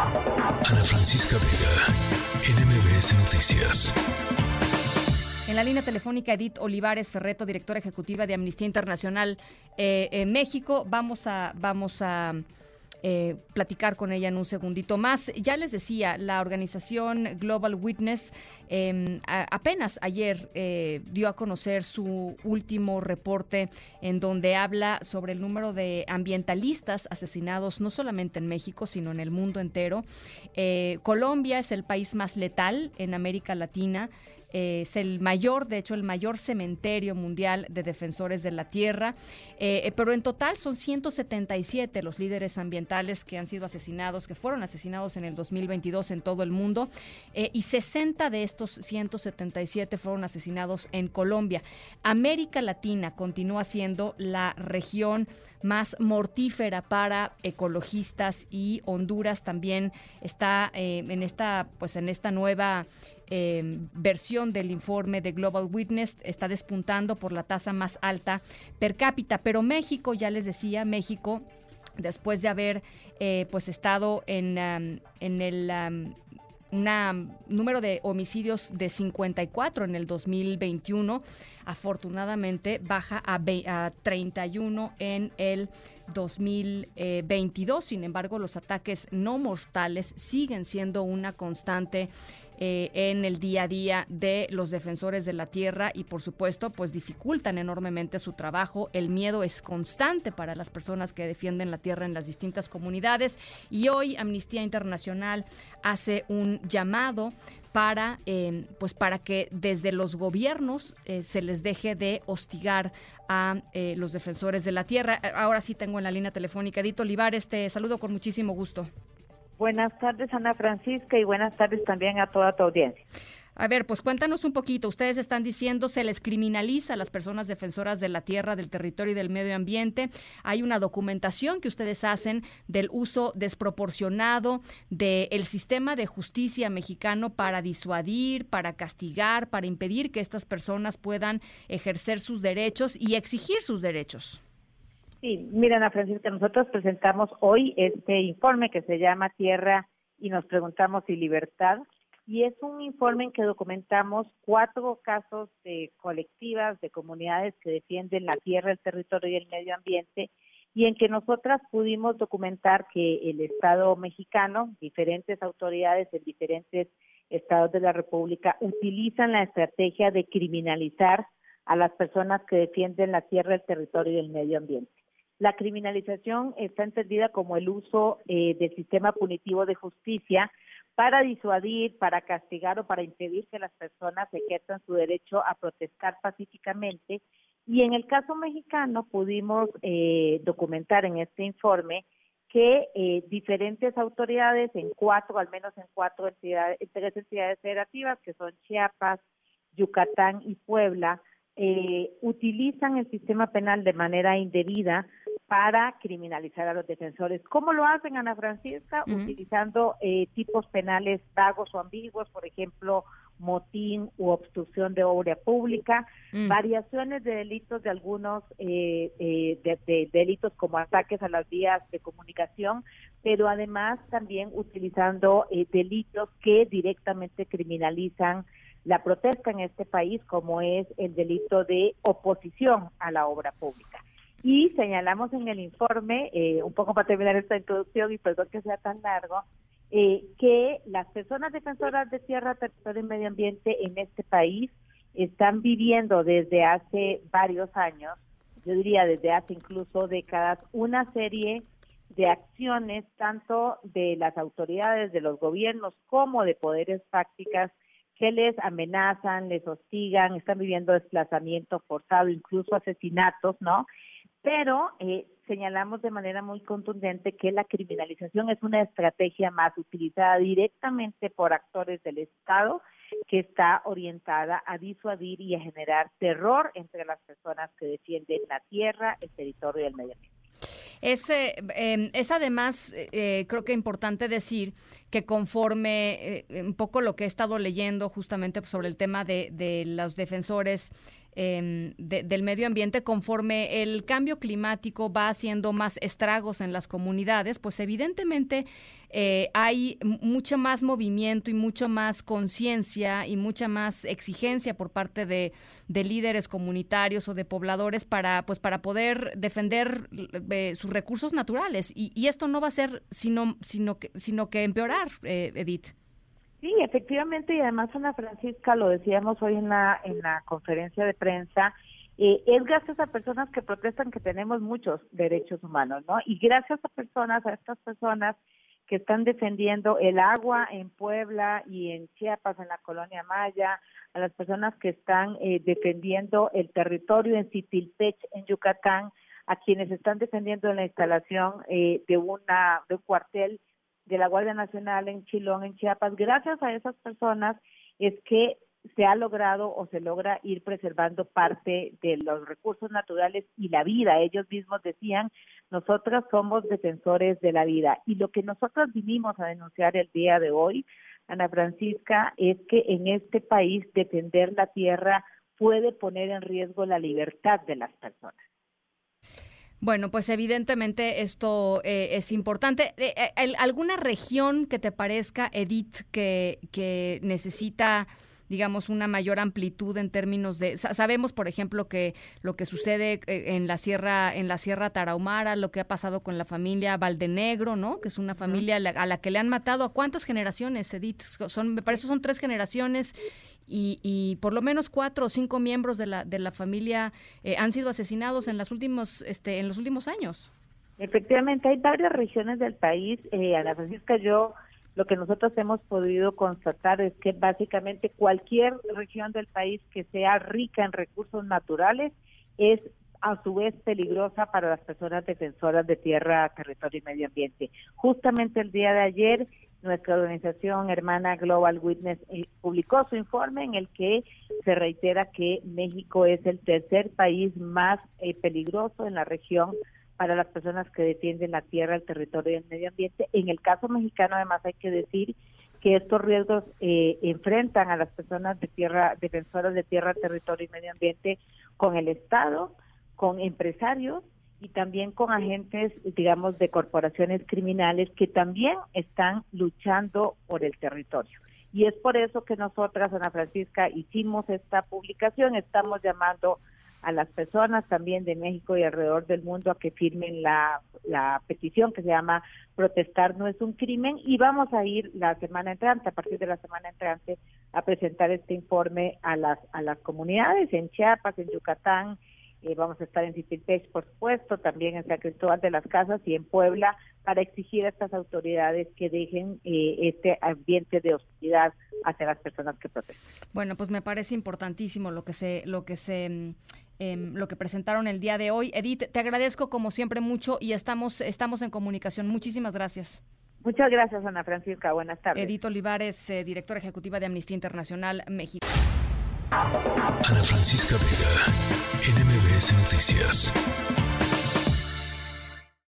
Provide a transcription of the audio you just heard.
Ana Francisca Vega, NMBS Noticias. En la línea telefónica Edith Olivares Ferreto, directora ejecutiva de Amnistía Internacional eh, México. Vamos a, vamos a eh, platicar con ella en un segundito más. Ya les decía, la organización Global Witness em, apenas ayer eh, dio a conocer su último reporte en donde habla sobre el número de ambientalistas asesinados no solamente en México, sino en el mundo entero. Eh, Colombia es el país más letal en América Latina es el mayor, de hecho, el mayor cementerio mundial de defensores de la tierra, eh, eh, pero en total son 177 los líderes ambientales que han sido asesinados, que fueron asesinados en el 2022 en todo el mundo, eh, y 60 de estos 177 fueron asesinados en Colombia. América Latina continúa siendo la región más mortífera para ecologistas y Honduras también está en esta pues en esta nueva eh, versión del informe de Global Witness está despuntando por la tasa más alta per cápita, pero México, ya les decía, México después de haber eh, pues estado en, en el número de homicidios de 54 en el 2021, afortunadamente baja a, a 31 en el 2022. Sin embargo, los ataques no mortales siguen siendo una constante eh, en el día a día de los defensores de la tierra y por supuesto pues dificultan enormemente su trabajo. El miedo es constante para las personas que defienden la tierra en las distintas comunidades y hoy Amnistía Internacional hace un llamado para, eh, pues para que desde los gobiernos eh, se les deje de hostigar a los defensores de la tierra. Ahora sí tengo en la línea telefónica Edito Olivares, te saludo con muchísimo gusto. Buenas tardes, Ana Francisca, y buenas tardes también a toda tu audiencia. A ver, pues cuéntanos un poquito. Ustedes están diciendo se les criminaliza a las personas defensoras de la tierra, del territorio y del medio ambiente. Hay una documentación que ustedes hacen del uso desproporcionado del sistema de justicia mexicano para disuadir, para castigar, para impedir que estas personas puedan ejercer sus derechos y exigir sus derechos. Sí, miren, Ana Francisca, nosotros presentamos hoy este informe que se llama Tierra y nos preguntamos si libertad, y es un informe en que documentamos cuatro casos de colectivas, de comunidades que defienden la tierra, el territorio y el medio ambiente, y en que nosotras pudimos documentar que el Estado mexicano, diferentes autoridades en diferentes estados de la República, utilizan la estrategia de criminalizar a las personas que defienden la tierra, el territorio y el medio ambiente. La criminalización está entendida como el uso eh, del sistema punitivo de justicia para disuadir, para castigar o para impedir que las personas ejerzan su derecho a protestar pacíficamente. Y en el caso mexicano pudimos eh, documentar en este informe que eh, diferentes autoridades en cuatro, al menos en cuatro entidades, tres entidades federativas, que son Chiapas, Yucatán y Puebla, eh, utilizan el sistema penal de manera indebida para criminalizar a los defensores. ¿Cómo lo hacen, Ana Francisca? Utilizando eh, tipos penales vagos o ambiguos, por ejemplo, motín u obstrucción de obra pública, mm. variaciones de delitos de algunos eh, de, delitos como ataques a las vías de comunicación, pero además también utilizando delitos que directamente criminalizan la protesta en este país, como es el delito de oposición a la obra pública. Y señalamos en el informe, eh, un poco para terminar esta introducción y perdón que sea tan largo, eh, que las personas defensoras de tierra, territorio y medio ambiente en este país están viviendo desde hace varios años, yo diría desde hace incluso décadas, una serie de acciones tanto de las autoridades, de los gobiernos, como de poderes fácticas que les amenazan, les hostigan, están viviendo desplazamiento forzado, incluso asesinatos, ¿no? Pero eh, señalamos de manera muy contundente que la criminalización es una estrategia más utilizada directamente por actores del Estado que está orientada a disuadir y a generar terror entre las personas que defienden la tierra, el territorio y el medio ambiente. Es, em, es además, eh, creo que importante decir que conforme eh, un poco lo que he estado leyendo justamente sobre el tema de, de los defensores em, del medio ambiente, conforme el cambio climático va haciendo más estragos en las comunidades, pues evidentemente eh, hay mucho más movimiento y mucho más conciencia y mucha más exigencia por parte de, líderes comunitarios o de pobladores para, pues, para poder defender eh, sus recursos naturales. Y, y, esto no va a ser sino, sino, que, sino que empeorar, eh, Edith. Sí, efectivamente, y además Ana Francisca, lo decíamos hoy en la, en la conferencia de prensa, eh, es gracias a personas que protestan que tenemos muchos derechos humanos, ¿no? Y gracias a personas, a estas personas que están defendiendo el agua en Puebla y en Chiapas, en la colonia Maya, a las personas que están eh, defendiendo el territorio en Citilpech, en Yucatán, a quienes están defendiendo la instalación eh, de, una, de un cuartel de la Guardia Nacional en Chilón, en Chiapas, gracias a esas personas es que se ha logrado o se logra ir preservando parte de los recursos naturales y la vida. Ellos mismos decían, nosotras somos defensores de la vida. Y lo que nosotros vinimos a denunciar el día de hoy, Ana Francisca, es que en este país defender la tierra puede poner en riesgo la libertad de las personas. Bueno, pues evidentemente esto eh, es importante. Eh, eh, ¿Alguna región que te parezca, Edith, que, que necesita digamos, una mayor amplitud en términos de sabemos, por ejemplo, que lo que sucede eh, en la sierra en la sierra Tarahumara, lo que ha pasado con la familia Valdenegro, ¿no? Que es una familia a la, que le han matado a cuántas generaciones, Edith? Son me parece son tres generaciones y, y, por lo menos cuatro o cinco miembros de la de la familia eh, han sido asesinados en las últimos este en los últimos años. Efectivamente, hay varias regiones del país. Eh, Ana Francisca, yo lo que nosotros hemos podido constatar es que básicamente cualquier región del país que sea rica en recursos naturales es a su vez peligrosa para las personas defensoras de tierra, territorio y medio ambiente. Justamente el día de ayer, nuestra organización hermana Global Witness eh, publicó su informe en el que se reitera que México es el tercer país más eh, peligroso en la región para las personas que defienden la tierra, el territorio y el medio ambiente. En el caso mexicano, además, hay que decir que estos riesgos eh, enfrentan a las personas de tierra, defensoras de tierra, territorio y medio ambiente con el Estado, con empresarios y también con agentes, digamos, de corporaciones criminales que también están luchando por el territorio. Y es por eso que nosotras, Ana Francisca, hicimos esta publicación, estamos llamando a las personas también de México y alrededor del mundo a que firmen la, la petición que se llama Protestar no es un crimen y vamos a ir la semana entrante, a partir de la semana entrante, a presentar este informe a las, a las comunidades en Chiapas, en Yucatán, eh, vamos a estar en Citilpech, por supuesto, también en San Cristóbal de las Casas y en Puebla, para exigir a estas autoridades que dejen eh, este ambiente de hostilidad hacia las personas que protestan. Bueno, pues me parece importantísimo lo que se, lo que se Em, lo que presentaron el día de hoy. Edith, te agradezco como siempre mucho y estamos, estamos en comunicación. Muchísimas gracias. Muchas gracias, Ana Francisca. Buenas tardes. Edith Olivares, eh, directora ejecutiva de Amnistía Internacional México. Ana Francisca Vega, NMBS Noticias.